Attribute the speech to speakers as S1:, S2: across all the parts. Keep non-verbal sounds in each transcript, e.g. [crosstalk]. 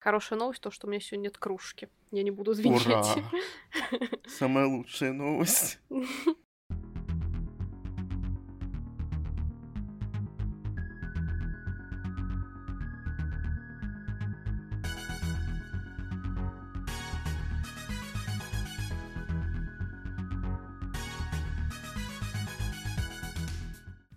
S1: Хорошая новость то, что у меня сегодня нет кружки. Я не буду звенеть. Ура! [laughs]
S2: Самая лучшая новость.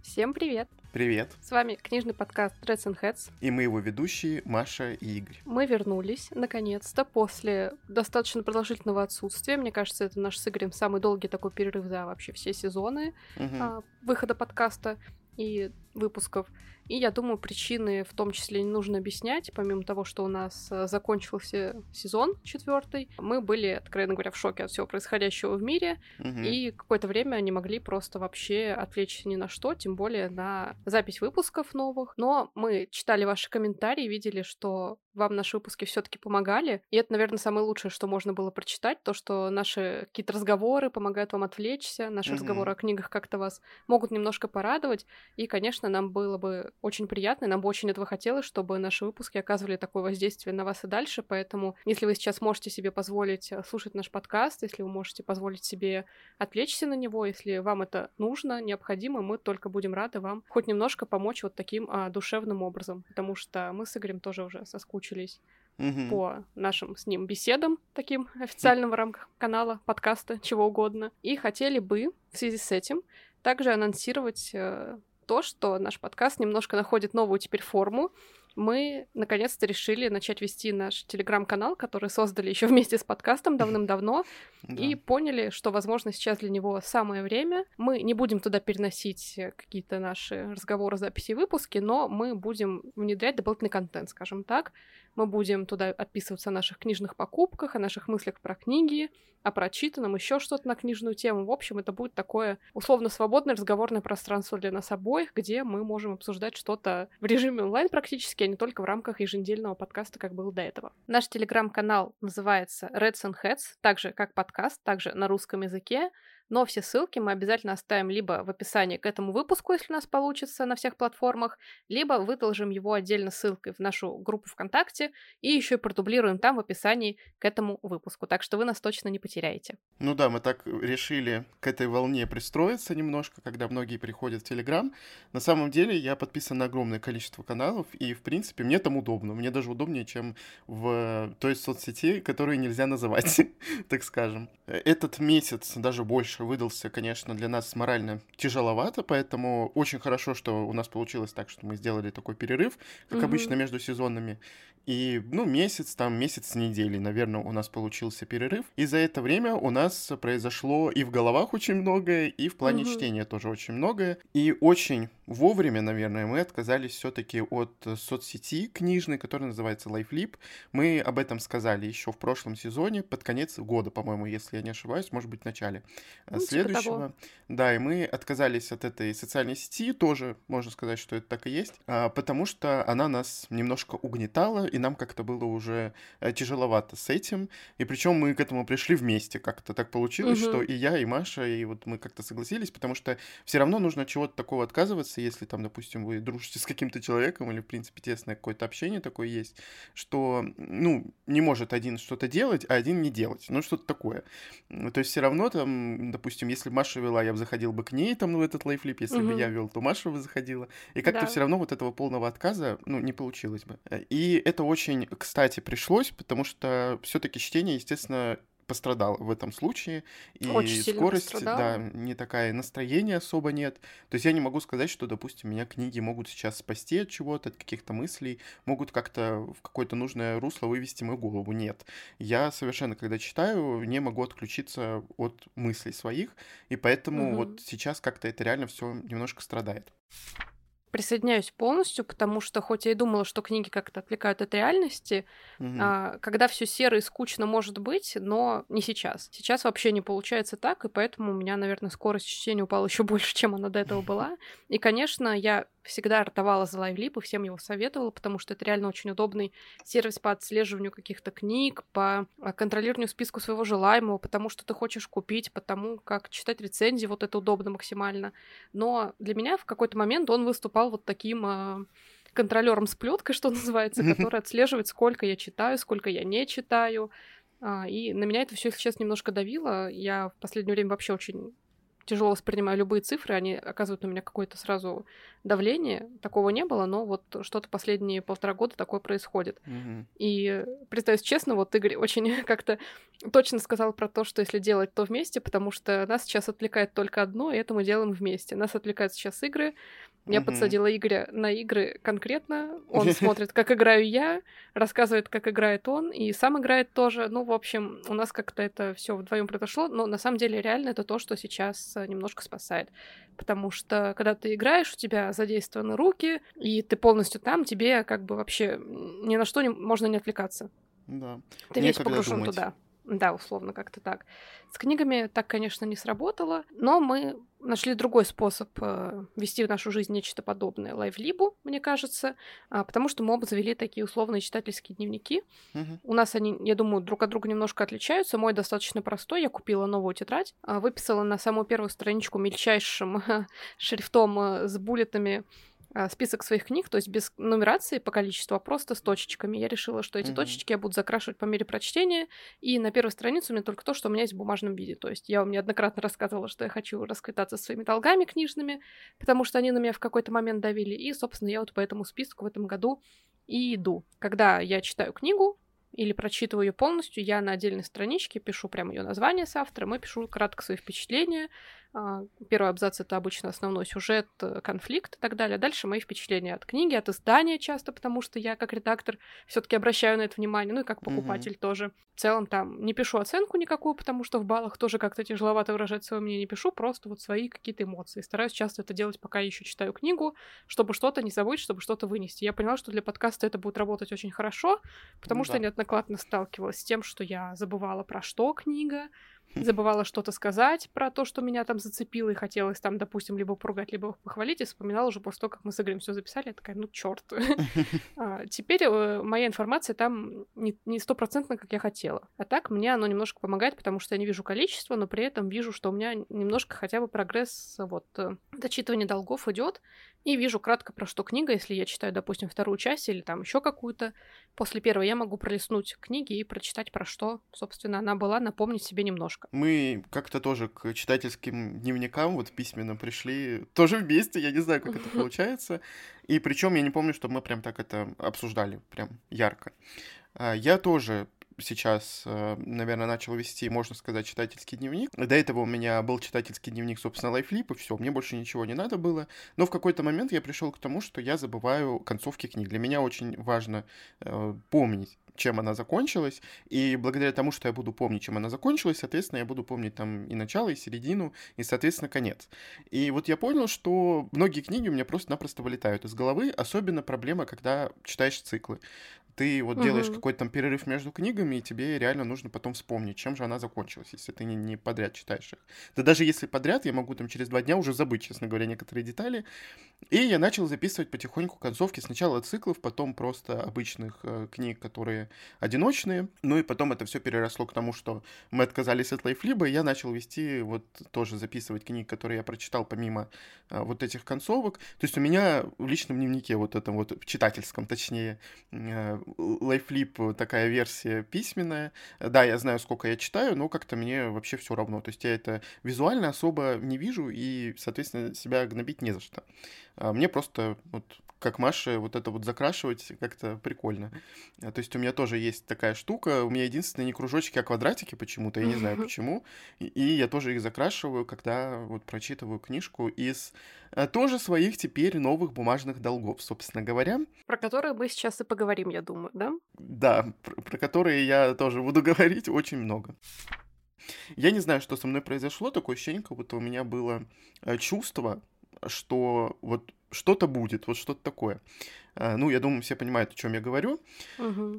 S1: Всем привет!
S2: Привет!
S1: С вами книжный подкаст Dreads and Heads.
S2: И мы его ведущие Маша и Игорь.
S1: Мы вернулись, наконец-то, после достаточно продолжительного отсутствия. Мне кажется, это наш с Игорем самый долгий такой перерыв за вообще все сезоны угу. а, выхода подкаста и выпусков. И я думаю, причины в том числе не нужно объяснять, помимо того, что у нас э, закончился сезон четвертый, мы были, откровенно говоря, в шоке от всего происходящего в мире, угу. и какое-то время не могли просто вообще отвлечься ни на что, тем более на запись выпусков новых. Но мы читали ваши комментарии, видели, что вам наши выпуски все-таки помогали. И это, наверное, самое лучшее, что можно было прочитать, то, что наши какие-то разговоры помогают вам отвлечься, наши mm-hmm. разговоры о книгах как-то вас могут немножко порадовать. И, конечно, нам было бы очень приятно, нам бы очень этого хотелось, чтобы наши выпуски оказывали такое воздействие на вас и дальше. Поэтому, если вы сейчас можете себе позволить э, слушать наш подкаст, если вы можете позволить себе отвлечься на него, если вам это нужно, необходимо, мы только будем рады вам хоть немножко помочь вот таким а, душевным образом, потому что мы с Игорем тоже уже соскучились угу. по нашим с ним беседам, таким официальным в рамках канала, подкаста, чего угодно. И хотели бы в связи с этим также анонсировать э, то, что наш подкаст немножко находит новую теперь форму. Мы наконец-то решили начать вести наш телеграм-канал, который создали еще вместе с подкастом давным-давно, [laughs] и поняли, что, возможно, сейчас для него самое время. Мы не будем туда переносить какие-то наши разговоры, записи, выпуски, но мы будем внедрять дополнительный контент, скажем так. Мы будем туда отписываться о наших книжных покупках, о наших мыслях про книги, о прочитанном, еще что-то на книжную тему. В общем, это будет такое условно свободное разговорное пространство для нас обоих, где мы можем обсуждать что-то в режиме онлайн практически, а не только в рамках еженедельного подкаста, как было до этого. Наш телеграм-канал называется Reds and Heads, также как подкаст, также на русском языке. Но все ссылки мы обязательно оставим либо в описании к этому выпуску, если у нас получится на всех платформах, либо выложим его отдельно ссылкой в нашу группу ВКонтакте и еще и продублируем там в описании к этому выпуску. Так что вы нас точно не потеряете.
S2: Ну да, мы так решили к этой волне пристроиться немножко, когда многие приходят в Телеграм. На самом деле я подписан на огромное количество каналов, и, в принципе, мне там удобно. Мне даже удобнее, чем в той соцсети, которую нельзя называть, [laughs] так скажем. Этот месяц, даже больше больше выдался, конечно, для нас морально тяжеловато, поэтому очень хорошо, что у нас получилось так, что мы сделали такой перерыв, как угу. обычно между сезонами. И, ну, месяц, там, месяц с неделей, наверное, у нас получился перерыв. И за это время у нас произошло и в головах очень многое, и в плане угу. чтения тоже очень многое. И очень вовремя, наверное, мы отказались все-таки от соцсети книжной, которая называется LifeLip. Мы об этом сказали еще в прошлом сезоне, под конец года, по-моему, если я не ошибаюсь, может быть, в начале ну, типа следующего. Типа да, и мы отказались от этой социальной сети, тоже можно сказать, что это так и есть, а, потому что она нас немножко угнетала, и нам как-то было уже э, тяжеловато с этим. И причем мы к этому пришли вместе. Как-то так получилось, угу. что и я, и Маша, и вот мы как-то согласились, потому что все равно нужно чего-то такого отказываться, если там, допустим, вы дружите с каким-то человеком, или, в принципе, тесное какое-то общение такое есть, что, ну, не может один что-то делать, а один не делать. Ну, что-то такое. То есть все равно там, допустим, если Маша вела, я бы заходил бы к ней там в этот лайфлип, если угу. бы я вел, то Маша бы заходила. И как-то да. все равно вот этого полного отказа, ну, не получилось бы. И это это очень, кстати, пришлось, потому что все-таки чтение, естественно, пострадало в этом случае. И Очень скорость, да, не такая, настроения особо нет. То есть я не могу сказать, что, допустим, меня книги могут сейчас спасти от чего-то, от каких-то мыслей, могут как-то в какое-то нужное русло вывести мою голову. Нет. Я совершенно, когда читаю, не могу отключиться от мыслей своих, и поэтому угу. вот сейчас как-то это реально все немножко страдает
S1: присоединяюсь полностью, потому что хоть я и думала, что книги как-то отвлекают от реальности, угу. а, когда все серо и скучно может быть, но не сейчас. Сейчас вообще не получается так, и поэтому у меня, наверное, скорость чтения упала [laughs] еще больше, чем она до этого была. И, конечно, я всегда ртовала за LiveLip и всем его советовала, потому что это реально очень удобный сервис по отслеживанию каких-то книг, по а, контролированию списку своего желаемого, потому что ты хочешь купить, потому как читать рецензии, вот это удобно максимально. Но для меня в какой-то момент он выступал вот таким а, контролером с плеткой, [laughs] что называется, который отслеживает, сколько я читаю, сколько я не читаю. А, и на меня это все, если честно, немножко давило. Я в последнее время вообще очень тяжело воспринимаю любые цифры, они оказывают на меня какое-то сразу давление. Такого не было, но вот что-то последние полтора года такое происходит.
S2: Мгм.
S1: И, признаюсь честно, вот Игорь очень [laughs] как-то точно сказал про то, что если делать, то вместе, потому что нас сейчас отвлекает только одно, и это мы делаем вместе. Нас отвлекают сейчас игры. Я
S2: Мгм.
S1: подсадила Игоря на игры конкретно. Он [laughs] смотрит, как играю я, рассказывает, как играет он, и сам играет тоже. Ну, в общем, у нас как-то это все вдвоем произошло, но на самом деле реально это то, что сейчас немножко спасает. Потому что когда ты играешь, у тебя задействованы руки, и ты полностью там, тебе как бы вообще ни на что не, можно не отвлекаться.
S2: Да.
S1: Ты весь погружен
S2: думать.
S1: туда. Да, условно, как-то так. С книгами так, конечно, не сработало, но мы нашли другой способ э, вести в нашу жизнь нечто подобное лайвлибу, мне кажется, а, потому что мы оба завели такие условные читательские дневники.
S2: Мгм.
S1: У нас они, я думаю, друг от друга немножко отличаются. Мой достаточно простой. Я купила новую тетрадь, а, выписала на самую первую страничку мельчайшим [laughs] шрифтом э, с буллетами список своих книг, то есть без нумерации по количеству, а просто с точечками. Я решила, что эти
S2: Мгм.
S1: точечки я буду закрашивать по мере прочтения, и на первой странице у меня только то, что у меня есть в бумажном виде. То есть я вам неоднократно рассказывала, что я хочу расквитаться своими долгами книжными, потому что они на меня в какой-то момент давили, и, собственно, я вот по этому списку в этом году и иду. Когда я читаю книгу, или прочитываю ее полностью, я на отдельной страничке пишу прямо ее название с автором и пишу кратко свои впечатления. А, Первый абзац это обычно основной сюжет, э, конфликт и так далее. Дальше мои впечатления от книги, от издания часто, потому что я как редактор все-таки обращаю на это внимание, ну и как покупатель тоже. В целом там не пишу оценку никакую, потому что в баллах тоже как-то тяжеловато выражать свое мнение, не пишу просто вот свои какие-то эмоции. Стараюсь часто это делать, пока я еще читаю книгу, чтобы что-то не забыть, чтобы что-то вынести. Я поняла, что для подкаста это будет работать очень хорошо, потому
S2: Ну
S1: что
S2: да.
S1: я неоднократно сталкивалась с тем, что я забывала про что книга, забывала что-то сказать про то, что меня там зацепило, и хотелось там, допустим, либо поругать, либо похвалить, и вспоминала уже после того, как мы с Игорем все записали, я такая, ну черт. [laughs] Теперь э, моя информация там не стопроцентно, как я хотела. А так мне оно немножко помогает, потому что я не вижу количество, но при этом вижу, что у меня немножко хотя бы прогресс вот э, дочитывание долгов идет, и вижу кратко про что книга, если я читаю, допустим, вторую часть или там еще какую-то. После первой я могу пролистнуть книги и прочитать про что, собственно, она была, напомнить себе немножко.
S2: Мы как-то тоже к читательским дневникам вот письменно пришли тоже вместе, я не знаю, как это [laughs] получается. И причем я не помню, что мы прям так это обсуждали, прям ярко. А, Я тоже сейчас, э, наверное, начал вести, можно сказать, читательский дневник. До этого у меня был читательский дневник, собственно, лайфлип, и все, мне больше ничего не надо было. Но в какой-то момент я пришел к тому, что я забываю концовки книг. Для меня очень важно э, помнить, чем она закончилась, и благодаря тому, что я буду помнить, чем она закончилась, соответственно, я буду помнить там и начало, и середину, и, соответственно, конец. И вот я понял, что многие книги у меня просто-напросто вылетают из головы, особенно проблема, когда читаешь циклы. Ты вот делаешь какой-то там перерыв между книгами, и тебе реально нужно потом вспомнить, чем же она закончилась, если ты не, не подряд читаешь их. Да даже если подряд, я могу там через два дня уже забыть, честно говоря, некоторые детали. И я начал записывать потихоньку концовки сначала циклов, потом просто обычных э, книг, которые одиночные. Ну и потом это все переросло к тому, что мы отказались от лайфлиба, и я начал вести, вот тоже записывать книги, которые я прочитал помимо э, вот этих концовок. То есть у меня в личном дневнике, вот этом вот, в читательском, точнее, э, лайфлип э, такая версия письменная. Да, я знаю, сколько я читаю, но как-то мне вообще все равно. То есть я это визуально особо не вижу и, соответственно, себя гнобить не за что. А Мне просто вот как Маша, вот это вот закрашивать как-то прикольно. А, То есть у меня тоже есть такая штука. У меня единственное не кружочки, а квадратики почему-то. Я не знаю почему. И- я тоже их закрашиваю, когда вот прочитываю книжку из а, тоже своих теперь новых бумажных долгов, собственно говоря.
S1: Про которые мы сейчас и поговорим, я думаю, да?
S2: Да, про, про которые я тоже буду [laughs] говорить очень много. Я не знаю, что со мной произошло, такое ощущение, как будто у меня было э, чувство, что вот что-то будет, вот что-то такое. А, Ну, я думаю, все понимают, о чем я говорю.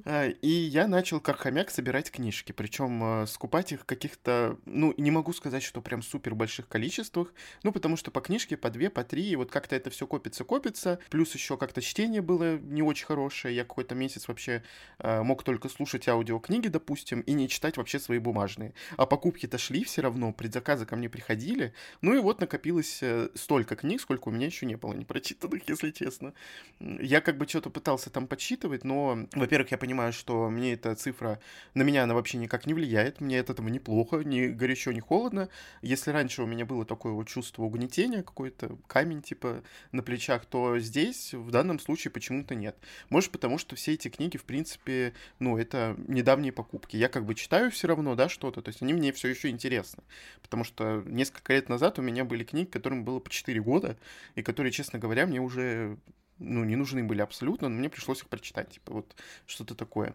S2: А, И я начал как хомяк собирать книжки, причем скупать их каких-то, ну, не могу сказать, что прям супер больших количествах, ну, потому что по книжке по две, по три, и вот как-то это все копится, копится, плюс еще как-то чтение было не очень хорошее, я какой-то месяц вообще а, мог только слушать аудиокниги, допустим, и не читать вообще свои бумажные, а покупки-то шли все равно, предзаказы ко мне приходили, ну и вот накопилось э, столько книг, сколько у меня еще не было не прочитанных, [laughs] если честно. Я как бы что-то пытался там подсчитывать, но, во-первых, я понимаю, что мне эта цифра, на меня она вообще никак не влияет, мне от этого неплохо, ни горячо, ни холодно. Если раньше у меня было такое вот чувство угнетения, какой-то камень типа на плечах, то здесь в данном случае почему-то нет. Может, потому что все эти книги, в принципе, ну, это недавние покупки. Я как бы читаю все равно, да, что-то, то есть они мне все еще интересны. Потому что несколько лет назад у меня были книги, которым было по 4 года, и которые, честно говоря, мне уже ну, не нужны были абсолютно, но мне пришлось их прочитать, типа вот что-то такое.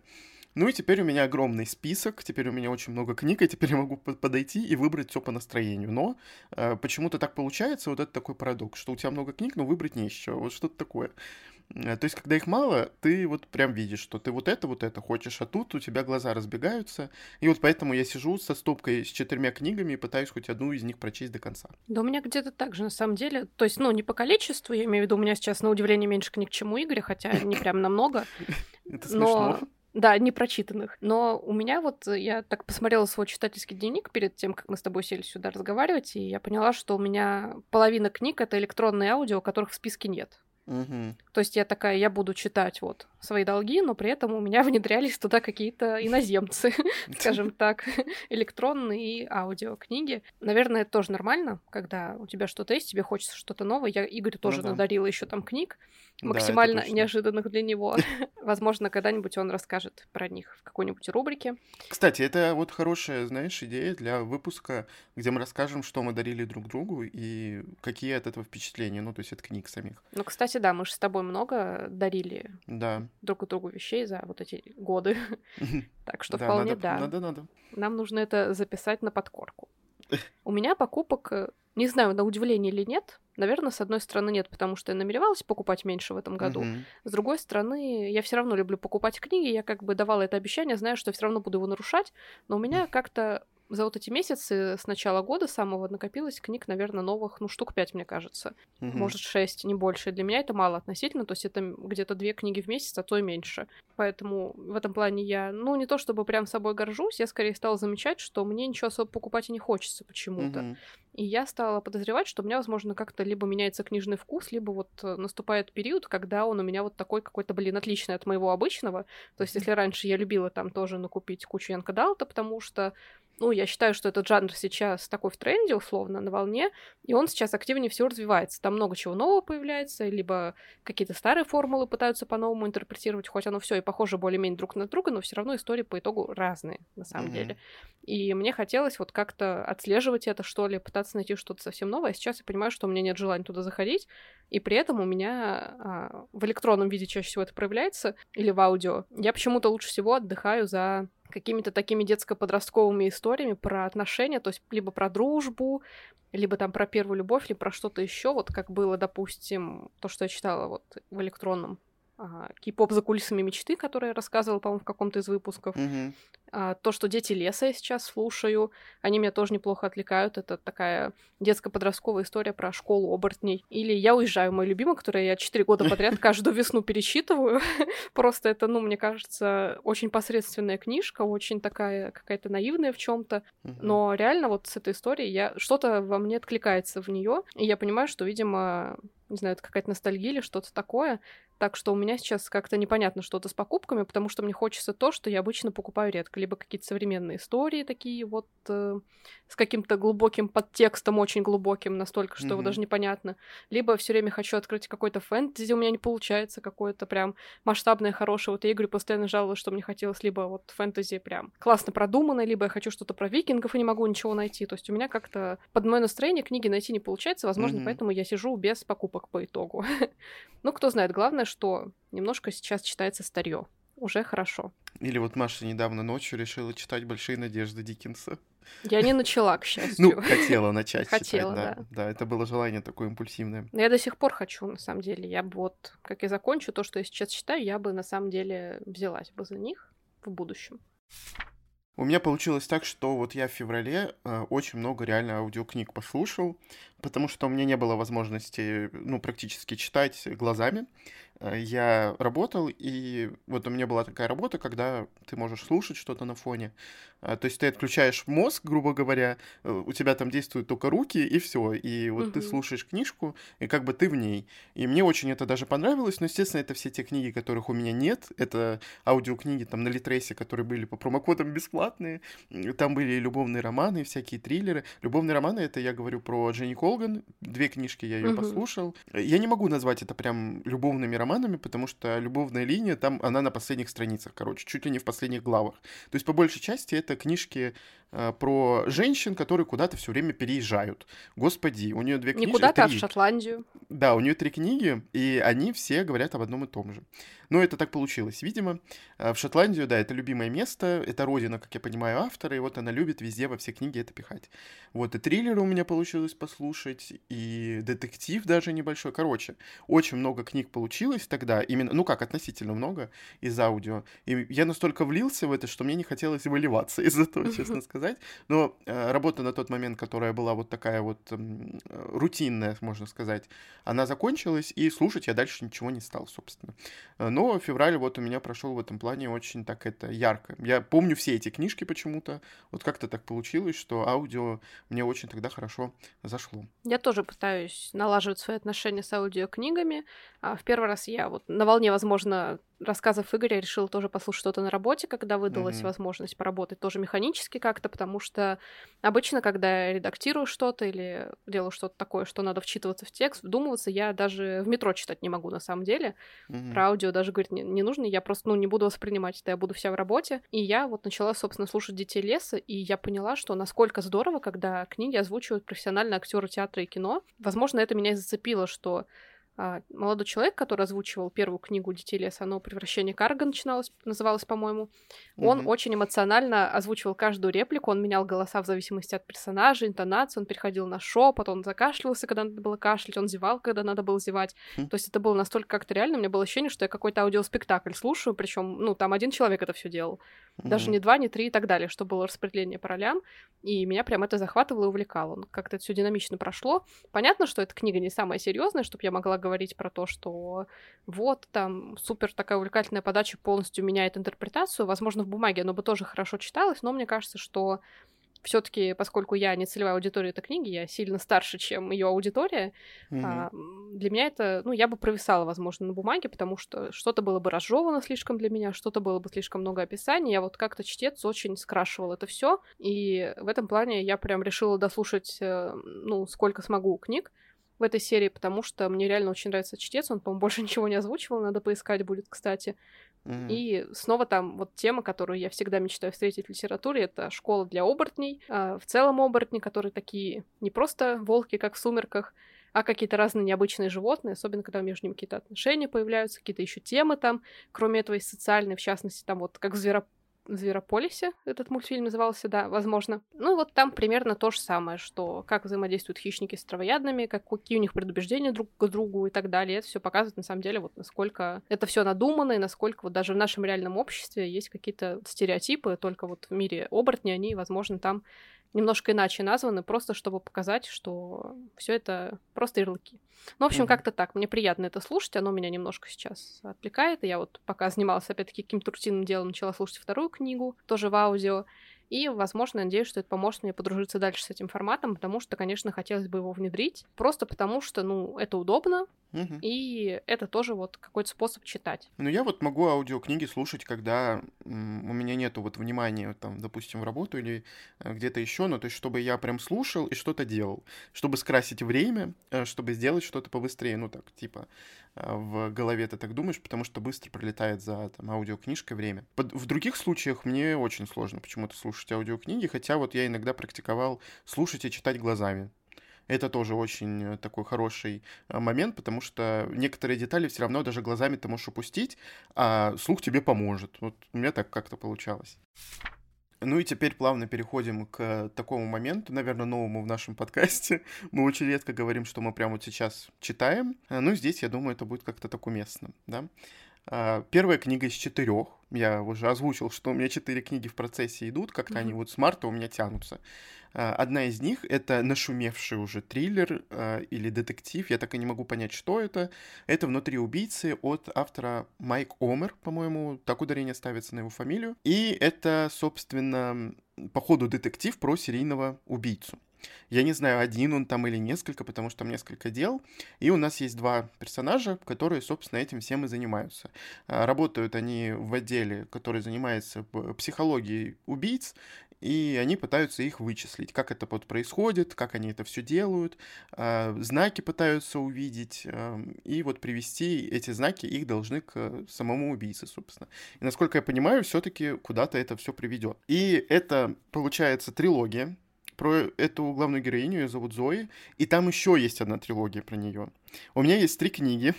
S2: Ну и теперь у меня огромный список, теперь у меня очень много книг, и теперь я могу подойти и выбрать все по настроению. Но э, почему-то так получается, вот это такой парадокс, что у тебя много книг, но выбрать не из вот что-то такое. Э, то есть, когда их мало, ты вот прям видишь, что ты вот это, вот это хочешь, а тут у тебя глаза разбегаются. И вот поэтому я сижу со стопкой с четырьмя книгами и пытаюсь хоть одну из них прочесть до конца.
S1: Да у меня где-то так же, на самом деле. То есть, ну, не по количеству, я имею в виду, у меня сейчас, на удивление, меньше книг, чем у Игоря, хотя не прям намного. [laughs]
S2: Это смешно.
S1: Да, непрочитанных. Но у меня вот, я так посмотрела свой читательский дневник перед тем, как мы с тобой сели сюда разговаривать, и я поняла, что у меня половина книг — это электронные аудио, которых в списке нет.
S2: Угу.
S1: То есть я такая, я буду читать вот свои долги, но при этом у меня [laughs] внедрялись туда какие-то иноземцы, [laughs] скажем так, [laughs] электронные и аудиокниги. Наверное, это тоже нормально, когда у тебя что-то есть, тебе хочется что-то новое. Я Игорь ну тоже надарила еще там книг, максимально неожиданных для него. Возможно, когда-нибудь он расскажет про них в какой-нибудь рубрике.
S2: Кстати, это вот хорошая, знаешь, идея для выпуска, где мы расскажем, что мы дарили друг другу и какие от этого впечатления, ну, то есть от книг самих.
S1: Ну, кстати, да, мы же с тобой много дарили
S2: да.
S1: друг другу вещей за вот эти годы. [laughs] Так что вполне да.
S2: Надо, надо.
S1: Нам нужно это записать на подкорку. [laughs] У меня покупок, э, не знаю, на удивление или нет, наверное, с одной стороны нет, потому что я намеревалась покупать меньше в этом году. С другой стороны, я все равно люблю покупать книги, я как бы давала это обещание, знаю, что все равно буду его нарушать, но у меня как-то за вот эти месяцы с начала года самого накопилось книг, наверное, новых, ну, штук пять, мне кажется. Угу. Может, шесть, не больше. Для меня это мало относительно, то есть это где-то две книги в месяц, а то и меньше. Поэтому в этом плане я, ну, не то чтобы прям собой горжусь, я скорее стала замечать, что мне ничего особо покупать и не хочется почему-то. Угу. И я стала подозревать, что у меня, возможно, как-то либо меняется книжный вкус, либо вот э, наступает период, когда он у меня вот такой какой-то, блин, отличный от моего обычного. То есть, если раньше я любила там тоже накупить кучу Янка Далта, потому что ну, я считаю, что этот жанр сейчас такой в тренде, условно, на волне, и он сейчас активнее всего развивается. Там много чего нового появляется, либо какие-то старые формулы пытаются по-новому интерпретировать, хоть оно все и похоже более-менее друг на друга, но все равно истории по итогу разные, на самом mm-hmm. деле. И мне хотелось вот как-то отслеживать это, что ли, пытаться найти что-то совсем новое. А сейчас я понимаю, что у меня нет желания туда заходить, и при этом у меня а, в электронном виде чаще всего это проявляется, или в аудио. Я почему-то лучше всего отдыхаю за какими-то такими детско-подростковыми историями про отношения, то есть либо про дружбу, либо там про первую любовь, либо про что-то еще, вот как было, допустим, то, что я читала вот в электронном а, кей-поп за кулисами мечты, который я рассказывала, по-моему, в каком-то из выпусков.
S2: Mm-hmm.
S1: А, то, что дети леса я сейчас слушаю, они меня тоже неплохо отвлекают. Это такая детско-подростковая история про школу оборотней. Или «Я уезжаю», мой любимый, который я четыре года подряд [laughs] каждую весну перечитываю. [laughs] Просто это, ну, мне кажется, очень посредственная книжка, очень такая какая-то наивная в чем то Но реально вот с этой историей я что-то во мне откликается в нее, и я понимаю, что, видимо, не знаю, это какая-то ностальгия или что-то такое. Так что у меня сейчас как-то непонятно что-то с покупками, потому что мне хочется то, что я обычно покупаю редко. Либо какие-то современные истории такие вот э, с каким-то глубоким подтекстом, очень глубоким, настолько, что mm-hmm. его даже непонятно. Либо все время хочу открыть какой-то фэнтези, у меня не получается какое-то прям масштабное, хорошее. Вот я Игорь постоянно жаловалась, что мне хотелось либо вот фэнтези прям классно продуманное, либо я хочу что-то про викингов и не могу ничего найти. То есть у меня как-то под мое настроение книги найти не получается, возможно, mm-hmm. поэтому я сижу без покупок по итогу. [laughs] ну, кто знает, главное, что немножко сейчас читается старье. Уже хорошо.
S2: Или вот Маша недавно ночью решила читать «Большие надежды» Диккенса.
S1: Я не начала, к счастью.
S2: Ну, хотела начать
S1: хотела,
S2: читать, да. да. Да, это было желание такое импульсивное.
S1: Но я до сих пор хочу, на самом деле. Я бы вот, как я закончу то, что я сейчас читаю, я бы на самом деле взялась бы за них в будущем.
S2: У меня получилось так, что вот я в феврале э, очень много реально аудиокниг послушал, потому что у меня не было возможности, ну, практически читать глазами. Э, я работал, и вот у меня была такая работа, когда ты можешь слушать что-то на фоне. А, то есть ты отключаешь мозг, грубо говоря, э, у тебя там действуют только руки, и все. И вот угу. ты слушаешь книжку, и как бы ты в ней. И мне очень это даже понравилось, но, естественно, это все те книги, которых у меня нет. Это аудиокниги там на Литресе, которые были по промокодам бесплатные. Там были и любовные романы, и всякие триллеры. Любовные романы — это я говорю про Дженни Колган. Две книжки я ее угу. послушал. Я не могу назвать это прям любовными романами, потому что любовная линия там, она на последних страницах, короче, чуть ли не в последних главах. То есть, по большей части, это книжки про женщин, которые куда-то все время переезжают. Господи, у нее две книги.
S1: Не куда-то, а в Шотландию.
S2: Да, у нее три книги, и они все говорят об одном и том же. Но это так получилось, видимо. А в Шотландию, да, это любимое место, это родина, как я понимаю, автора, и вот она любит везде во все книги это пихать. Вот и триллеры у меня получилось послушать, и детектив даже небольшой. Короче, очень много книг получилось тогда, именно, ну как, относительно много из аудио. И я настолько влился в это, что мне не хотелось выливаться из этого, честно сказать. Но э, работа на тот момент, которая была вот такая вот э, рутинная, можно сказать, она закончилась, и слушать я дальше ничего не стал, собственно. Но февраль вот у меня прошел в этом плане очень так это ярко. Я помню все эти книжки почему-то. Вот как-то так получилось, что аудио мне очень тогда хорошо зашло.
S1: Я тоже пытаюсь налаживать свои отношения с аудиокнигами. А в первый раз я вот на волне, возможно, рассказов Игоря решила тоже послушать что-то на работе, когда выдалась mm-hmm. возможность поработать тоже механически как-то, потому что обычно, когда я редактирую что-то или делаю что-то такое, что надо вчитываться в текст, вдумываться, я даже в метро читать не могу на самом деле. Mm-hmm. Про аудио даже говорить не, не нужно, я просто, ну, не буду воспринимать это, я буду вся в работе. И я вот начала, собственно, слушать «Детей леса», и я поняла, что насколько здорово, когда книги озвучивают профессиональные актеры театра и кино. Возможно, это меня и зацепило, что молодой человек, который озвучивал первую книгу «Детей леса», оно «Превращение Карга» начиналось, называлось, по-моему, mm-hmm. он очень эмоционально озвучивал каждую реплику, он менял голоса в зависимости от персонажа, интонации, он переходил на шепот, он закашливался, когда надо было кашлять, он зевал, когда надо было зевать. Mm-hmm. То есть это было настолько как-то реально, у меня было ощущение, что я какой-то аудиоспектакль слушаю, причем, ну, там один человек это все делал. Mm-hmm. Даже не два, не три и так далее, что было распределение по ролям, и меня прям это захватывало и увлекало. Как-то это все динамично прошло. Понятно, что эта книга не самая серьезная, чтобы я могла говорить говорить про то, что вот там супер такая увлекательная подача полностью меняет интерпретацию. Возможно, в бумаге оно бы тоже хорошо читалось, но мне кажется, что все-таки, поскольку я не целевая аудитория этой книги, я сильно старше, чем ее аудитория, mm-hmm. а, для меня это, ну, я бы провисала, возможно, на бумаге, потому что что-то было бы разжевано слишком для меня, что-то было бы слишком много описаний. Я вот как-то чтец очень скрашивал это все, и в этом плане я прям решила дослушать, э, ну, сколько смогу книг в этой серии, потому что мне реально очень нравится чтец, он, по-моему, [laughs] больше ничего не озвучивал, надо поискать будет, кстати. Mm-hmm. И снова там вот тема, которую я всегда мечтаю встретить в литературе, это школа для оборотней. А в целом оборотни, которые такие не просто волки, как в «Сумерках», а какие-то разные необычные животные, особенно когда между ними какие-то отношения появляются, какие-то еще темы там, кроме этого и социальные, в частности, там вот как в Звероп Зверополисе этот мультфильм назывался, да, возможно. Ну, вот там примерно то же самое, что как взаимодействуют хищники с травоядными, как, какие у них предубеждения друг к другу и так далее. Это все показывает, на самом деле, вот насколько это все надумано и насколько вот даже в нашем реальном обществе есть какие-то стереотипы, только вот в мире оборотни они, возможно, там немножко иначе названы, просто чтобы показать, что все это просто ярлыки. Ну, в общем, mm-hmm. как-то так. Мне приятно это слушать, оно меня немножко сейчас отвлекает. Я вот пока занималась опять-таки каким-то рутинным делом, начала слушать вторую книгу, тоже в аудио. И, возможно, надеюсь, что это поможет мне подружиться дальше с этим форматом, потому что, конечно, хотелось бы его внедрить. Просто потому что, ну, это удобно, Угу. И это тоже вот какой-то способ читать.
S2: Ну, я вот могу аудиокниги слушать, когда у меня нету вот внимания, там, допустим, в работу или э, где-то еще, ну, то есть, чтобы я прям слушал и что-то делал, чтобы скрасить время, э, чтобы сделать что-то побыстрее, ну, так, типа, э, в голове ты так думаешь, потому что быстро пролетает за там, аудиокнижкой время. В других случаях мне очень сложно почему-то слушать аудиокниги, хотя вот я иногда практиковал слушать и читать глазами. Это тоже очень э, такой хороший э, момент, потому что некоторые детали все равно даже глазами ты можешь упустить, а слух тебе поможет. Вот у меня так как-то получалось. Ну и теперь плавно переходим к такому моменту, наверное, новому в нашем подкасте. [laughs] Мы очень редко говорим, что мы прямо вот сейчас читаем. Ну, здесь, я думаю, это будет как-то так уместно, да. А, первая книга из четырех. Я уже озвучил, что у меня четыре книги в процессе идут, как-то mm-hmm. они вот с марта у меня тянутся. А, одна из них — это нашумевший уже триллер э, или детектив, я так и не могу понять, что это. Это «Внутри убийцы» от автора Майк Омер, по-моему, так ударение ставится на его фамилию. И это, собственно, по ходу детектив про серийного убийцу. Я не знаю, один он там или несколько, потому что там несколько дел. И у нас есть два персонажа, которые, собственно, этим всем и занимаются. А, работают они в отделе, который занимается психологией убийц, и они пытаются их вычислить, как это вот происходит, как они это все делают, а, знаки пытаются увидеть, и вот привести эти знаки, их должны к самому убийце, собственно. И насколько я понимаю, все-таки куда-то это все приведет. И это, получается, трилогия, про эту главную героиню, ее зовут Зои, и там еще есть одна трилогия про нее. У меня есть три книги,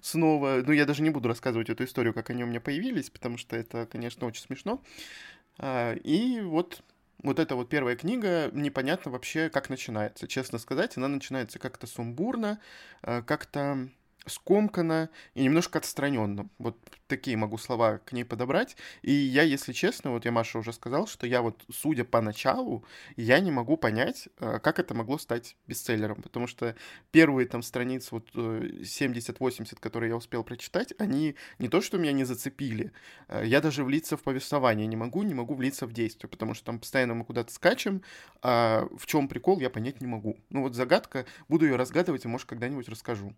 S2: снова, ну я даже не буду рассказывать эту историю, как они у меня появились, потому что это, конечно, очень смешно. А, и вот вот эта вот первая книга, непонятно вообще, как начинается. Честно сказать, она начинается как-то сумбурно, а, как-то скомканно и немножко отстраненно. Вот такие могу слова к ней подобрать. И я, если честно, вот я Маша уже сказал, что я вот, судя по началу, я не могу понять, э, как это могло стать бестселлером. Потому что первые там страницы, вот 70-80, э, которые я успел прочитать, они не то, что меня не зацепили, э, я даже влиться в повествование не могу, не могу влиться в действие, потому что там постоянно мы куда-то скачем, а в чем прикол, я понять не могу. Ну вот загадка, буду ее разгадывать и, может, когда-нибудь расскажу.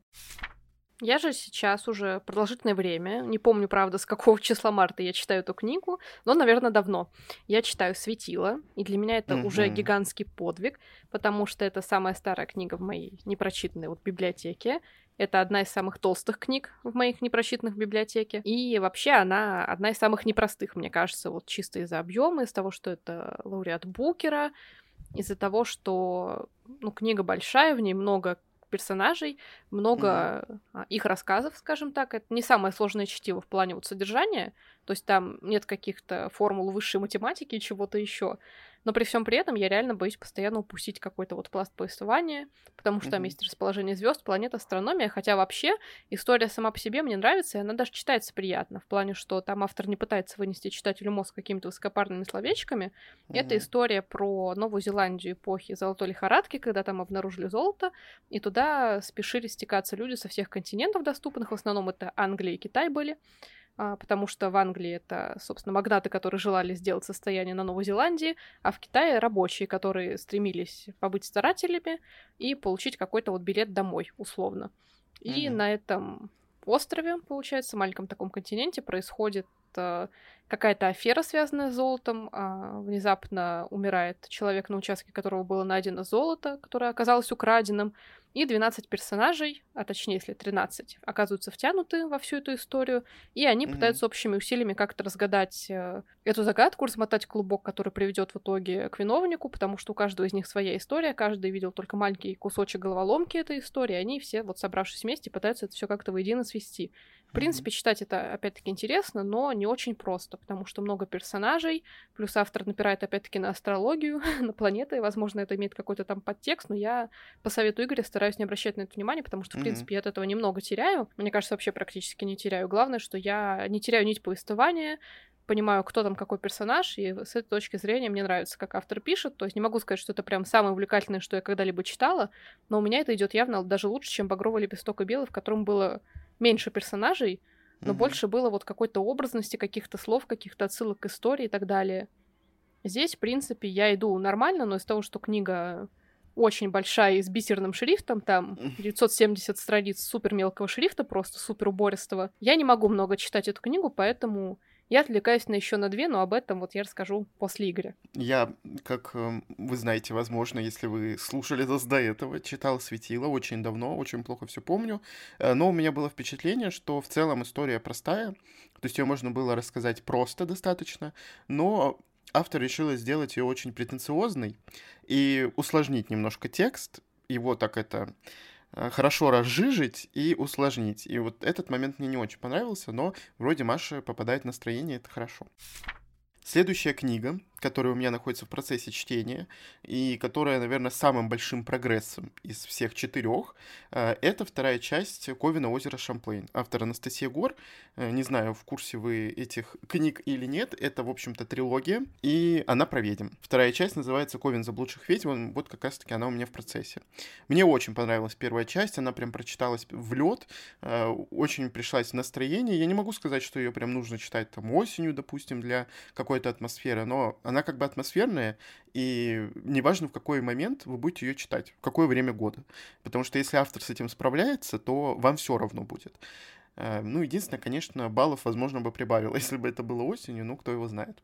S1: Я же сейчас уже продолжительное время, не помню, правда, с какого [laughs] числа марта я читаю эту книгу, но, наверное, давно. Я читаю «Светило», и для меня это mm-hmm. уже гигантский подвиг, потому что это самая старая книга в моей непрочитанной вот библиотеке. Это одна из самых толстых книг в моих непрочитанных библиотеке. И вообще она одна из самых непростых, мне кажется, вот чисто из-за объема, из-за того, что это лауреат Букера, из-за того, что ну, книга большая, в ней много персонажей, много mm-hmm. их рассказов, скажем так. Это не самое сложное чтиво в плане вот содержания, то есть там нет каких-то формул высшей математики и чего-то еще. Но при всем при этом я реально боюсь постоянно упустить какой-то вот пласт повествования, потому что там есть расположение звезд, планета, астрономия, хотя вообще история сама по себе мне нравится, и она даже читается приятно, в плане, что там автор не пытается вынести читателю мозг какими-то высокопарными словечками. Mm-hmm. Это история про Новую Зеландию эпохи золотой лихорадки, когда там обнаружили золото, и туда спешили стекаться люди со всех континентов доступных, в основном это Англия и Китай были. А, потому что в Англии это, собственно, магнаты, которые желали сделать состояние на Новой Зеландии, а в Китае рабочие, которые стремились побыть старателями и получить какой-то вот билет домой, условно. И mm-hmm. на этом острове, получается, маленьком таком континенте происходит э, какая-то афера, связанная с золотом. А, внезапно умирает человек, на участке которого было найдено золото, которое оказалось украденным. И 12 персонажей, а точнее, если 13, оказываются втянуты во всю эту историю, и они mm-hmm. пытаются общими усилиями как-то разгадать э, эту загадку, размотать клубок, который приведет в итоге к виновнику, потому что у каждого из них своя история, каждый видел только маленький кусочек головоломки этой истории, они все, вот собравшись вместе, пытаются это все как-то воедино свести. В принципе, читать это, опять-таки, интересно, но не очень просто, потому что много персонажей, плюс автор напирает, опять-таки, на астрологию, [laughs] на планеты, возможно, это имеет какой-то там подтекст, но я по совету Игоря стараюсь не обращать на это внимание, потому что, в mm-hmm. принципе, я от этого немного теряю. Мне кажется, вообще практически не теряю. Главное, что я не теряю нить повествования, понимаю, кто там какой персонаж, и с этой точки зрения мне нравится, как автор пишет. То есть не могу сказать, что это прям самое увлекательное, что я когда-либо читала, но у меня это идет явно даже лучше, чем «Багровый лепесток и белый», в котором было меньше персонажей, но mm-hmm. больше было вот какой-то образности, каких-то слов, каких-то отсылок к истории и так далее. Здесь, в принципе, я иду нормально, но из того, что книга очень большая и с бисерным шрифтом, там 970 страниц супер мелкого шрифта, просто супер убористого, я не могу много читать эту книгу, поэтому я отвлекаюсь на еще на две, но об этом вот я расскажу после игры.
S2: Я, как эм, вы знаете, возможно, если вы слушали нас до этого, читал «Светило» очень давно, очень плохо все помню, э, но у меня было впечатление, что в целом история простая, то есть ее можно было рассказать просто достаточно, но автор решила сделать ее очень претенциозной и усложнить немножко текст, его так это Э, хорошо разжижить и усложнить. И вот этот момент мне не очень понравился, но вроде Маша попадает в настроение, это хорошо. Следующая книга, которая у меня находится в процессе чтения, и которая, наверное, самым большим прогрессом из всех четырех, э, это вторая часть Ковина озера Шамплейн. Автор Анастасия Гор. Э, не знаю, в курсе вы этих книг или нет. Это, в общем-то, трилогия, и она про ведьм. Вторая часть называется Ковин заблудших ведьм. Вот как раз-таки она у меня в процессе. Мне очень понравилась первая часть, она прям прочиталась в лед, э, очень пришлась в настроение. Я не могу сказать, что ее прям нужно читать там осенью, допустим, для какой-то атмосферы, но она как бы атмосферная, и неважно, в какой момент вы будете ее читать, в какое время года. Потому что если автор с этим справляется, то вам все равно будет. Э, ну, единственное, конечно, баллов, возможно, бы прибавило, [laughs] если бы это было осенью, ну, кто его знает.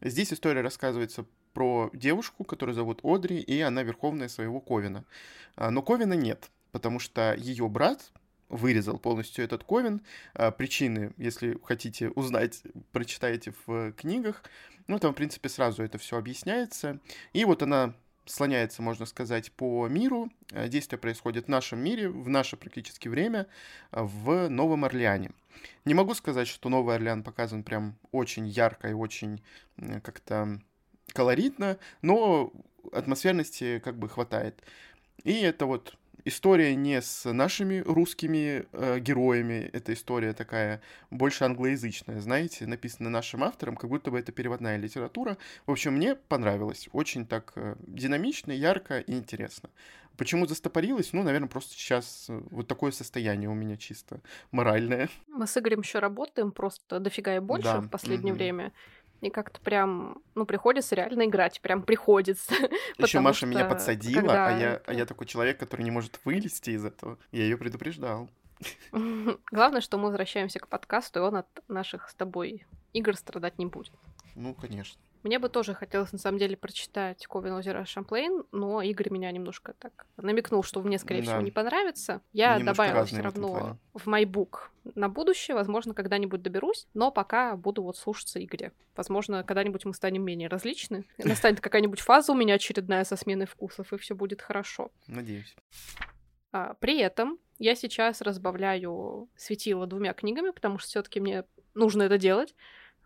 S2: Здесь история рассказывается про девушку, которую зовут Одри, и она верховная своего Ковина. А, но Ковина нет, потому что ее брат вырезал полностью этот ковен. А, причины, если хотите узнать, прочитайте в книгах. Ну, там, в принципе, сразу это все объясняется. И вот она слоняется, можно сказать, по миру. А, действие происходит в нашем мире, в наше практически время, а, в Новом Орлеане. Не могу сказать, что Новый Орлеан показан прям очень ярко и очень как-то колоритно, но атмосферности как бы хватает. И это вот история не с нашими русскими э, героями, это история такая больше англоязычная, знаете, написана нашим автором, как будто бы это переводная литература. В общем, мне понравилось, очень так э, динамично, ярко и интересно. Почему застопорилась? Ну, наверное, просто сейчас э, вот такое состояние у меня чисто моральное.
S1: Мы с Игорем еще работаем просто дофига и больше да. в последнее mm-hmm. время. И как-то прям, ну, приходится реально играть, прям приходится. [laughs]
S2: Еще Маша меня подсадила, когда... а, я, а я такой человек, который не может вылезти из этого. Я ее предупреждал. [laughs]
S1: Главное, что мы возвращаемся к подкасту, и он от наших с тобой игр страдать не будет.
S2: Ну, конечно.
S1: Мне бы тоже хотелось, на самом деле, прочитать Ковен озера Шамплейн, но Игорь меня немножко так намекнул, что мне, скорее да. всего, не понравится. Я добавила все равно в, в MyBook на будущее. Возможно, когда-нибудь доберусь, но пока буду вот слушаться Игоря. Возможно, когда-нибудь мы станем менее различны. Настанет какая-нибудь фаза у меня очередная со сменой вкусов, и все будет хорошо.
S2: Надеюсь.
S1: А, при этом я сейчас разбавляю светило двумя книгами, потому что все-таки мне нужно это делать.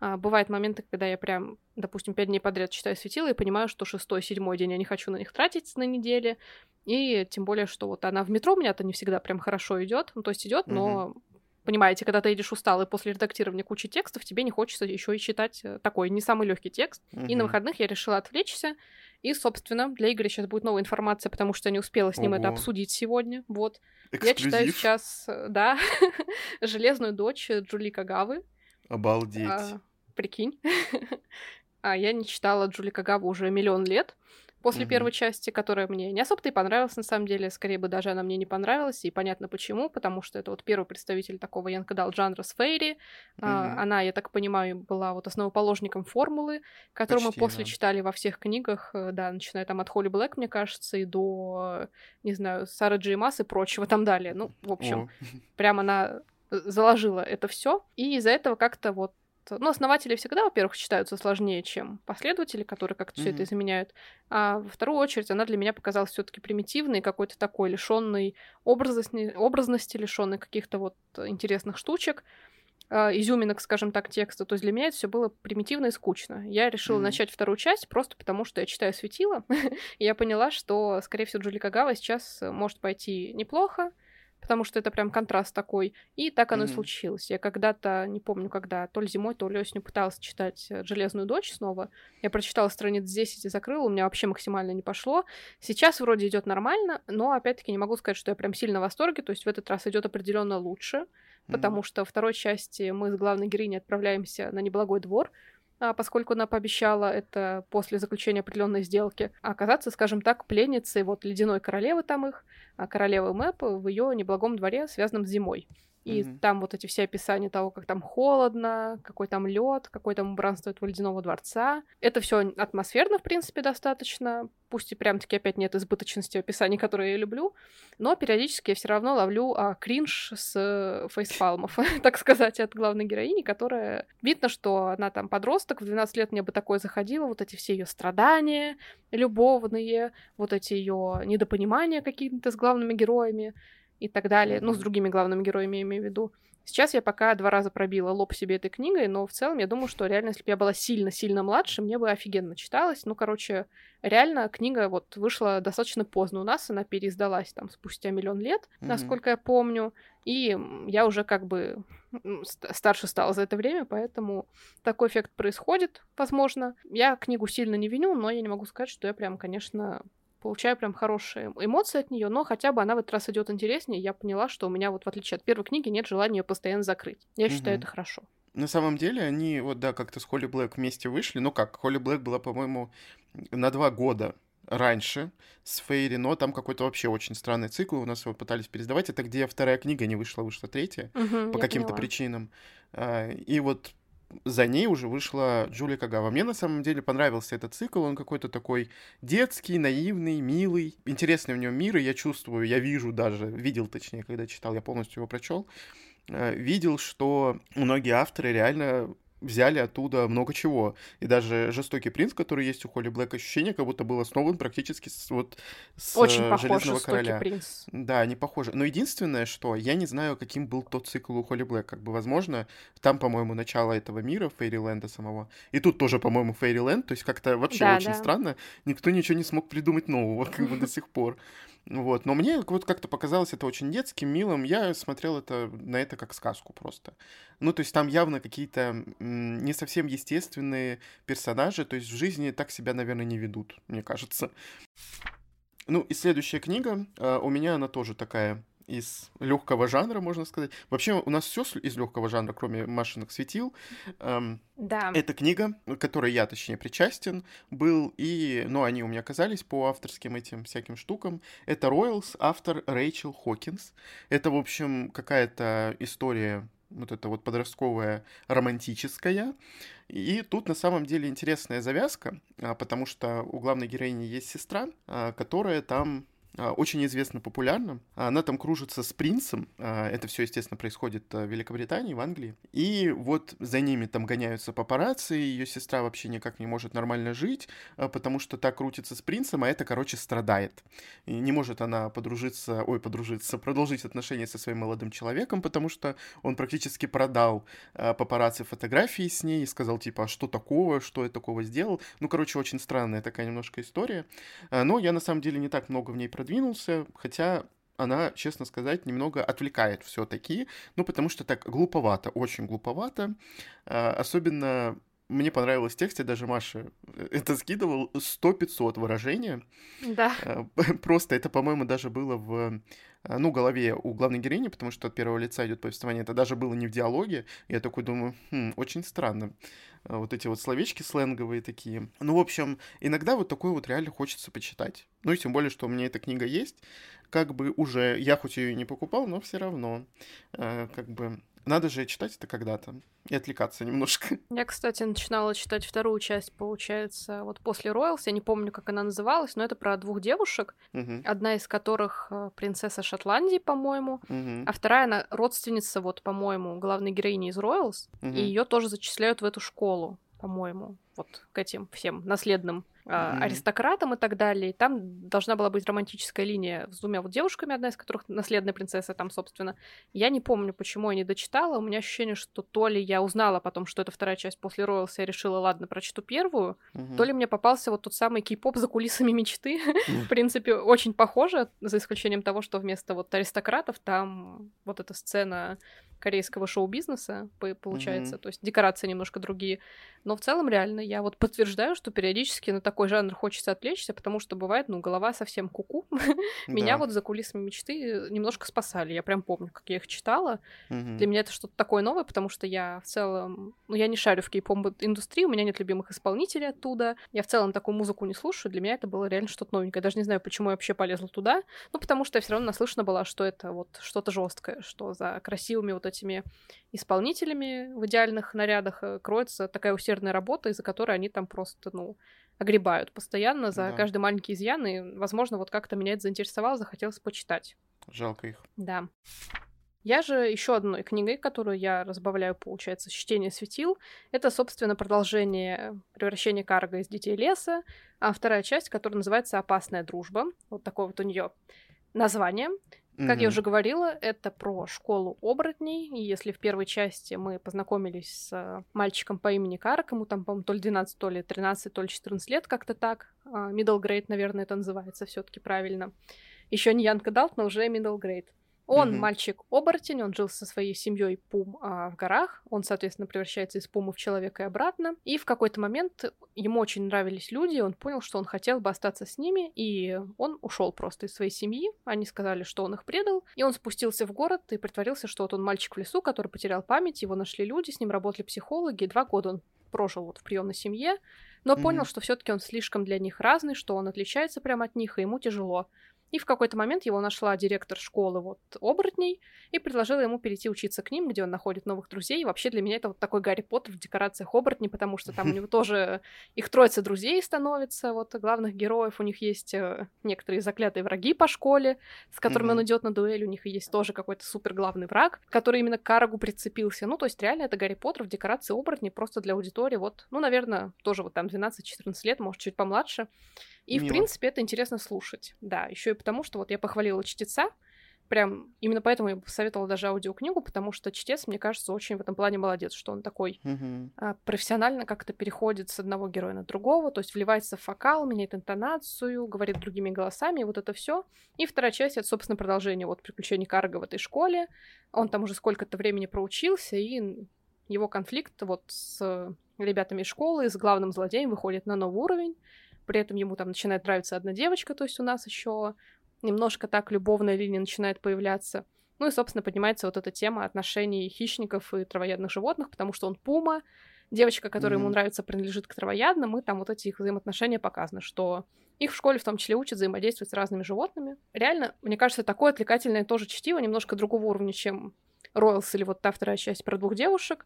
S1: А, бывают моменты, когда я прям, допустим, пять дней подряд читаю светила и понимаю, что шестой, седьмой день я не хочу на них тратить на неделе. И тем более, что вот она в метро у меня-то не всегда прям хорошо идет. Ну, то есть идет, mm-hmm. но понимаете, когда ты едешь усталый после редактирования кучи текстов, тебе не хочется еще и читать э, такой не самый легкий текст. Mm-hmm. И на выходных я решила отвлечься. И, собственно, для Игоря сейчас будет новая информация, потому что я не успела с ним Ого. это обсудить сегодня. Вот. Эксклюзив. Я читаю сейчас, э, [laughs] да, «Железную дочь» Джули Кагавы.
S2: Обалдеть. А,
S1: прикинь. [laughs] а я не читала Джули Кагаву уже миллион лет после mm-hmm. первой части, которая мне не особо-то и понравилась, на самом деле. Скорее бы даже она мне не понравилась, и понятно почему, потому что это вот первый представитель такого янкадал жанра с Фейри. Mm-hmm. А, она, я так понимаю, была вот основоположником формулы, которую Почти, мы после да. читали во всех книгах, э, да, начиная там от Холли Блэк, мне кажется, и до, не знаю, Сары Джей Масс и прочего там далее. Ну, в общем, oh. [laughs] прям она э, заложила это все, и из-за этого как-то вот ну, основатели всегда, во-первых, считаются сложнее, чем последователи, которые как-то mm-hmm. все это заменяют. А во вторую очередь она для меня показалась все-таки примитивной, какой-то такой лишенной образности, образности лишенной каких-то вот интересных штучек а, изюминок, скажем так, текста. То есть для меня это все было примитивно и скучно. Я решила mm-hmm. начать вторую часть просто потому, что я читаю светила. [laughs] и я поняла, что, скорее всего, Джули Кагава сейчас может пойти неплохо потому что это прям контраст такой. И так оно mm-hmm. и случилось. Я когда-то, не помню когда, то ли зимой, то ли осенью пыталась читать э, «Железную дочь» снова. Я прочитала страниц 10 и закрыла, у меня вообще максимально не пошло. Сейчас вроде идет нормально, но опять-таки не могу сказать, что я прям сильно в восторге, то есть в этот раз идет определенно лучше, mm-hmm. потому что второй части мы с главной героиней отправляемся на неблагой двор, поскольку она пообещала это после заключения определенной сделки, оказаться, скажем так, пленницей вот ледяной королевы там их, а, королевы Мэп в ее неблагом дворе, связанном с зимой. И mm-hmm. там вот эти все описания того, как там холодно, какой там лед, какой там убранство этого ледяного дворца. Это все атмосферно, в принципе, достаточно. Пусть и прям таки опять нет избыточности описаний, которые я люблю, но периодически я все равно ловлю а, кринж с фейспалмов, [laughs] так сказать, от главной героини, которая... Видно, что она там подросток, в 12 лет мне бы такое заходило, вот эти все ее страдания любовные, вот эти ее недопонимания какие-то с главными героями и так далее, ну, с другими главными героями, я имею в виду. Сейчас я пока два раза пробила лоб себе этой книгой, но в целом я думаю, что реально, если бы я была сильно-сильно младше, мне бы офигенно читалось. Ну, короче, реально книга вот вышла достаточно поздно у нас, она переиздалась там спустя миллион лет, mm-hmm. насколько я помню, и я уже как бы старше стала за это время, поэтому такой эффект происходит, возможно. Я книгу сильно не виню, но я не могу сказать, что я прям, конечно, получаю прям хорошие эмоции от нее, но хотя бы она в этот раз идет интереснее. Я поняла, что у меня вот в отличие от первой книги нет желания ее постоянно закрыть. Я угу. считаю это хорошо.
S2: На самом деле они вот да как-то с Холли Блэк вместе вышли. Ну как, Холли Блэк была, по-моему, на два года раньше с Фейри, но там какой-то вообще очень странный цикл. У нас его пытались пересдавать. Это где вторая книга не вышла, вышла третья угу, по каким-то причинам. А, и вот за ней уже вышла Джулия Кагава. Мне на самом деле понравился этот цикл, он какой-то такой детский, наивный, милый, интересный в нем мир, и я чувствую, я вижу даже, видел точнее, когда читал, я полностью его прочел, э, видел, что многие авторы реально взяли оттуда много чего. И даже «Жестокий принц», который есть у Холли Блэк, ощущение, как будто был основан практически с, вот, с
S1: Очень похож «Железного короля». принц.
S2: Да, они похожи. Но единственное, что я не знаю, каким был тот цикл у Холли Блэк. Как бы, возможно, там, по-моему, начало этого мира, Фейриленда самого. И тут тоже, по-моему, Фейриленд. То есть как-то вообще да, очень да. странно. Никто ничего не смог придумать нового, как бы до сих пор. Вот. Но мне вот как-то показалось это очень детским, милым. Я смотрел это, на это как сказку просто. Ну, то есть там явно какие-то не совсем естественные персонажи, то есть в жизни так себя, наверное, не ведут, мне кажется. Ну, и следующая книга, а, у меня она тоже такая из легкого жанра, можно сказать. Вообще у нас все из легкого жанра, кроме машинок светил.
S1: Да.
S2: Это книга, которой я, точнее, причастен был, и, ну, они у меня оказались по авторским этим всяким штукам. Это Royals, автор Рэйчел Хокинс. Это, в общем, какая-то история вот это вот подростковая романтическая. И тут на самом деле интересная завязка, а, потому что у главной героини есть сестра, а, которая там очень известна, популярна. Она там кружится с принцем. А, это все, естественно, происходит а, в Великобритании, в Англии. И вот за ними там гоняются папарацци. Ее сестра вообще никак не может нормально жить, потому что так крутится с принцем, а это, короче, страдает. И не может она подружиться, ой, подружиться, продолжить отношения со своим молодым человеком, потому что он практически продал папарацци фотографии с ней и сказал, типа, а что такого, что я такого сделал. Ну, короче, очень странная такая немножко история. Но я, на самом деле, не так много в ней продвинулся, хотя она, честно сказать, немного отвлекает все-таки, ну, потому что так глуповато, очень глуповато, а, особенно мне понравилось в тексте, даже Маша э, это скидывал, 100-500 выражения.
S1: Да.
S2: А, [laughs] просто это, по-моему, даже было в ну, голове у главной героини, потому что от первого лица идет повествование, это даже было не в диалоге. Я такой думаю, хм, очень странно. А, вот эти вот словечки сленговые такие. Ну, в общем, иногда вот такое вот реально хочется почитать. Ну, и тем более, что у меня эта книга есть. Как бы уже, я хоть ее и не покупал, но все равно, как бы надо же читать это когда-то и отвлекаться немножко. [laughs]
S1: Я, кстати, начинала читать вторую часть, получается, вот после Роялс. Я не помню, как она называлась, но это про двух девушек, угу. одна из которых э, принцесса Шотландии, по-моему, угу. а вторая она родственница, вот, по-моему, главной героини из Роялс, угу. и ее тоже зачисляют в эту школу, по-моему, вот к этим всем наследным mm-hmm. аристократам и так далее. И там должна была быть романтическая линия с двумя вот девушками, одна из которых наследная принцесса там, собственно. Я не помню, почему я не дочитала. У меня ощущение, что то ли я узнала потом, что это вторая часть после Роялса, я решила, ладно, прочту первую, mm-hmm. то ли мне попался вот тот самый кей-поп за кулисами мечты. Mm-hmm. [laughs] В принципе, очень похоже, за исключением того, что вместо вот аристократов там вот эта сцена корейского шоу-бизнеса, получается. Mm-hmm. То есть декорации немножко другие. Но в целом, реально, я вот подтверждаю, что периодически на такой жанр хочется отвлечься, потому что бывает, ну, голова совсем куку. [laughs] Меня вот за кулисами мечты немножко спасали. Я прям помню, как я их читала. Для меня это что-то такое новое, потому что я в целом... Ну, я не шарю в кей-поп-индустрии, у меня нет любимых исполнителей оттуда. Я в целом такую музыку не слушаю. Для меня это было реально что-то новенькое. Я даже не знаю, почему я вообще полезла туда. Ну, потому что я все равно наслышана была, что это вот что-то жесткое, что за красивыми вот этими исполнителями в идеальных нарядах э, кроется такая усердная работа, из-за которой они там просто, ну, огребают постоянно за да. каждый маленький изъян, и, возможно, вот как-то меня это заинтересовало, захотелось почитать.
S2: Жалко их.
S1: Да. Я же еще одной книгой, которую я разбавляю, получается, «Чтение светил», это, собственно, продолжение «Превращение Карга из Детей леса», а вторая часть, которая называется «Опасная дружба». Вот такое вот у нее название. Как mm-hmm. я уже говорила, это про школу оборотней. И если в первой части мы познакомились с мальчиком по имени Кара, ему там, по-моему, то ли 12, то ли 13, то ли 14 лет, как-то так. А, middle grade, наверное, это называется все таки правильно. Еще не Янка Далт, но уже middle grade. Он mm-hmm. мальчик-оборотень, он жил со своей семьей Пум а, в горах. Он, соответственно, превращается из Пума в человека и обратно. И в какой-то момент ему очень нравились люди, он понял, что он хотел бы остаться с ними, и он ушел просто из своей семьи. Они сказали, что он их предал, и он спустился в город и притворился, что вот он мальчик в лесу, который потерял память, его нашли люди, с ним работали психологи, два года он прожил вот в приемной семье, но mm-hmm. понял, что все-таки он слишком для них разный, что он отличается прямо от них, и ему тяжело. И в какой-то момент его нашла директор школы вот оборотней и предложила ему перейти учиться к ним, где он находит новых друзей. И вообще для меня это вот такой Гарри Поттер в декорациях оборотней, потому что там у него тоже их троица друзей становится, вот главных героев. У них есть э, некоторые заклятые враги по школе, с которыми он идет на дуэль. У них есть тоже какой-то супер главный враг, который именно к Карагу прицепился. Ну, то есть реально это Гарри Поттер в декорации оборотней просто для аудитории. Вот, ну, наверное, тоже вот там 12-14 лет, может, чуть помладше. И, Мило. в принципе, это интересно слушать. Да, еще и потому, что вот я похвалила чтеца, прям именно поэтому я бы посоветовала даже аудиокнигу, потому что чтец, мне кажется, очень в этом плане молодец, что он такой а, профессионально как-то переходит с одного героя на другого, то есть вливается в вокал, меняет интонацию, говорит другими голосами, вот это все. И вторая часть это, собственно, продолжение вот приключений Карга в этой школе. Он там уже сколько-то времени проучился, и его конфликт вот с ребятами из школы, с главным злодеем выходит на новый уровень. При этом ему там начинает нравиться одна девочка, то есть у нас еще немножко так любовная линия начинает появляться. Ну и, собственно, поднимается вот эта тема отношений хищников и травоядных животных, потому что он пума, девочка, которая mm-hmm. ему нравится, принадлежит к травоядным, и там вот эти их взаимоотношения показаны, что их в школе в том числе учат взаимодействовать с разными животными. Реально, мне кажется, такое отвлекательное тоже чтиво, немножко другого уровня, чем Ройлс или вот та вторая часть про двух девушек,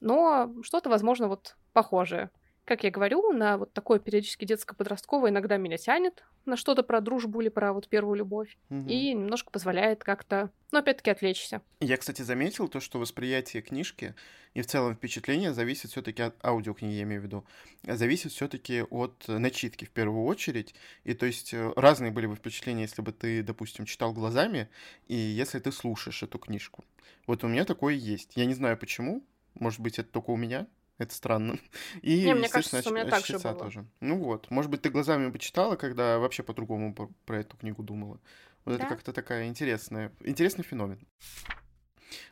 S1: но что-то, возможно, вот похожее. Как я говорю, на вот такое периодически детско-подростковое иногда меня тянет на что-то про дружбу или про вот первую любовь. Угу. И немножко позволяет как-то, ну, опять-таки, отвлечься.
S2: Я, кстати, заметил то, что восприятие книжки и в целом впечатление зависит все-таки от аудиокниги, я имею в виду, зависит все-таки от начитки в первую очередь. И то есть э, разные были бы впечатления, если бы ты, допустим, читал глазами, и если ты слушаешь эту книжку. Вот у меня такое есть. Я не знаю почему, может быть, это только у меня, это странно. [laughs]
S1: И, Не, мне кажется, у меня так же было. тоже.
S2: Ну вот, может быть, ты глазами почитала, когда вообще по-другому про эту книгу думала. Вот да? это как-то такая интересная, интересный феномен.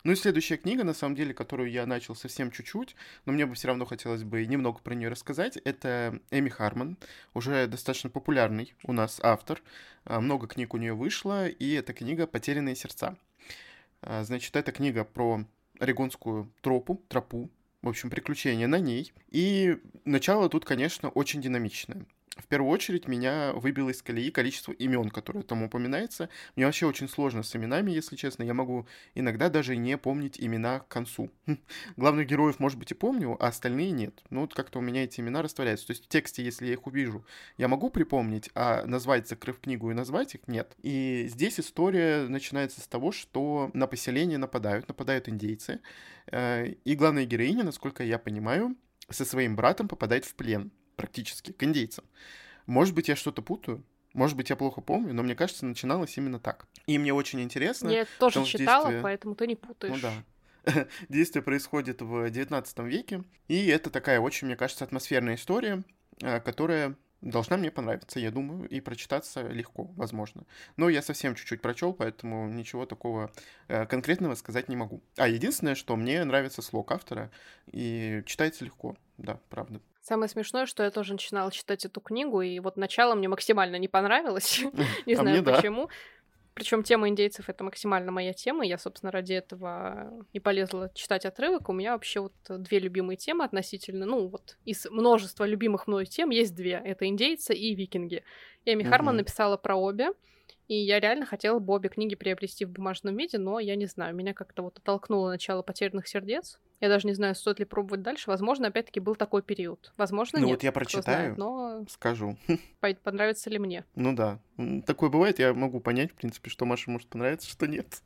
S2: Ну и следующая книга, на самом деле, которую я начал совсем чуть-чуть, но мне бы все равно хотелось бы немного про нее рассказать, это Эми Харман, уже достаточно популярный у нас автор. А, много книг у нее вышло, и это книга «Потерянные сердца». А, значит, это книга про орегонскую тропу, тропу, в общем, приключения на ней. И начало тут, конечно, очень динамичное в первую очередь меня выбило из колеи количество имен, которые там упоминается. Мне вообще очень сложно с именами, если честно. Я могу иногда даже не помнить имена к концу. [laughs] Главных героев, может быть, и помню, а остальные нет. Ну, вот как-то у меня эти имена растворяются. То есть в тексте, если я их увижу, я могу припомнить, а назвать, закрыв книгу и назвать их, нет. И здесь история начинается с того, что на поселение нападают, нападают индейцы. Э, и главная героиня, насколько я понимаю, со своим братом попадает в плен практически к индейцам. Может быть, я что-то путаю, может быть, я плохо помню, но мне кажется, начиналось именно так. И мне очень интересно.
S1: Я тоже читала, действие... поэтому ты не путаешь.
S2: Ну да. [laughs] Действие происходит в 19 веке, и это такая очень, мне кажется, атмосферная история, э, которая должна мне понравиться, я думаю, и прочитаться легко, возможно. Но я совсем чуть-чуть прочел, поэтому ничего такого э, конкретного сказать не могу. А единственное, что мне нравится слог автора, и читается легко, да, правда.
S1: Самое смешное, что я тоже начинала читать эту книгу, и вот начало мне максимально не понравилось. [laughs] Не а знаю почему. Причем тема индейцев это максимально моя тема. Я, собственно, ради этого и полезла читать отрывок. У меня вообще вот две любимые темы относительно, ну вот из множества любимых мной тем есть две. Это индейцы и викинги. Эми Харман написала про обе. И я реально хотела бы обе книги приобрести в бумажном виде, но я не знаю, меня как-то вот оттолкнуло начало «Потерянных сердец». Я даже не знаю, стоит ли пробовать дальше. Возможно, опять-таки был такой период. Возможно,
S2: ну,
S1: нет.
S2: вот я прочитаю, знает, но скажу. [laughs]
S1: Понравится ли мне?
S2: Ну да. Такое бывает, я могу понять, в принципе, что Маше может понравиться, что нет.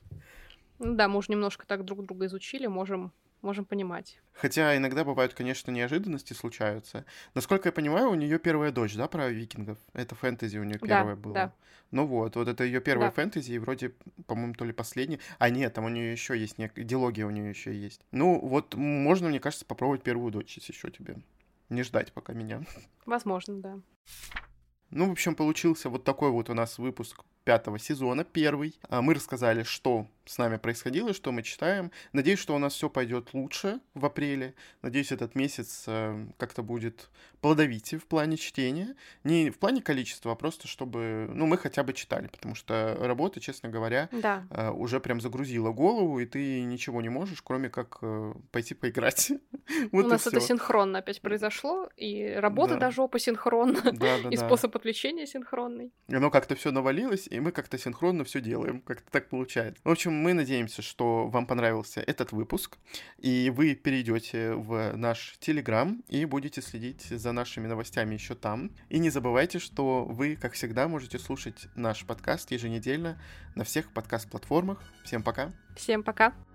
S1: Ну да, мы уже немножко так друг друга изучили, можем можем понимать.
S2: Хотя иногда бывают, конечно, неожиданности случаются. Насколько я понимаю, у нее первая дочь, да, про викингов? Это фэнтези у нее первая
S1: да,
S2: была.
S1: Да.
S2: Ну вот, вот это ее первая
S1: да.
S2: фэнтези, и вроде, по-моему, то ли последняя. А нет, там у нее еще есть нек... дилогия у нее еще есть. Ну, вот можно, мне кажется, попробовать первую дочь, если еще тебе. Не ждать пока меня.
S1: Возможно, да.
S2: Ну, в общем, получился вот такой вот у нас выпуск пятого сезона, первый. А мы рассказали, что с нами происходило, что мы читаем. Надеюсь, что у нас все пойдет лучше в апреле. Надеюсь, этот месяц э, как-то будет плодовитее в плане чтения. Не в плане количества, а просто чтобы, ну, мы хотя бы читали, потому что работа, честно говоря,
S1: да.
S2: э, уже прям загрузила голову, и ты ничего не можешь, кроме как э, пойти поиграть. [laughs]
S1: вот У нас это синхронно опять произошло, и работа да. до жопы синхронно,
S2: да, да,
S1: и способ отвлечения синхронный.
S2: Оно как-то все навалилось, и мы как-то синхронно все делаем, как-то так получается. В общем, мы надеемся, что вам понравился этот выпуск, и вы перейдете в наш Телеграм и будете следить за нашими новостями еще там. И не забывайте, что вы, как всегда, можете слушать наш подкаст еженедельно на всех подкаст-платформах. Всем пока!
S1: Всем пока!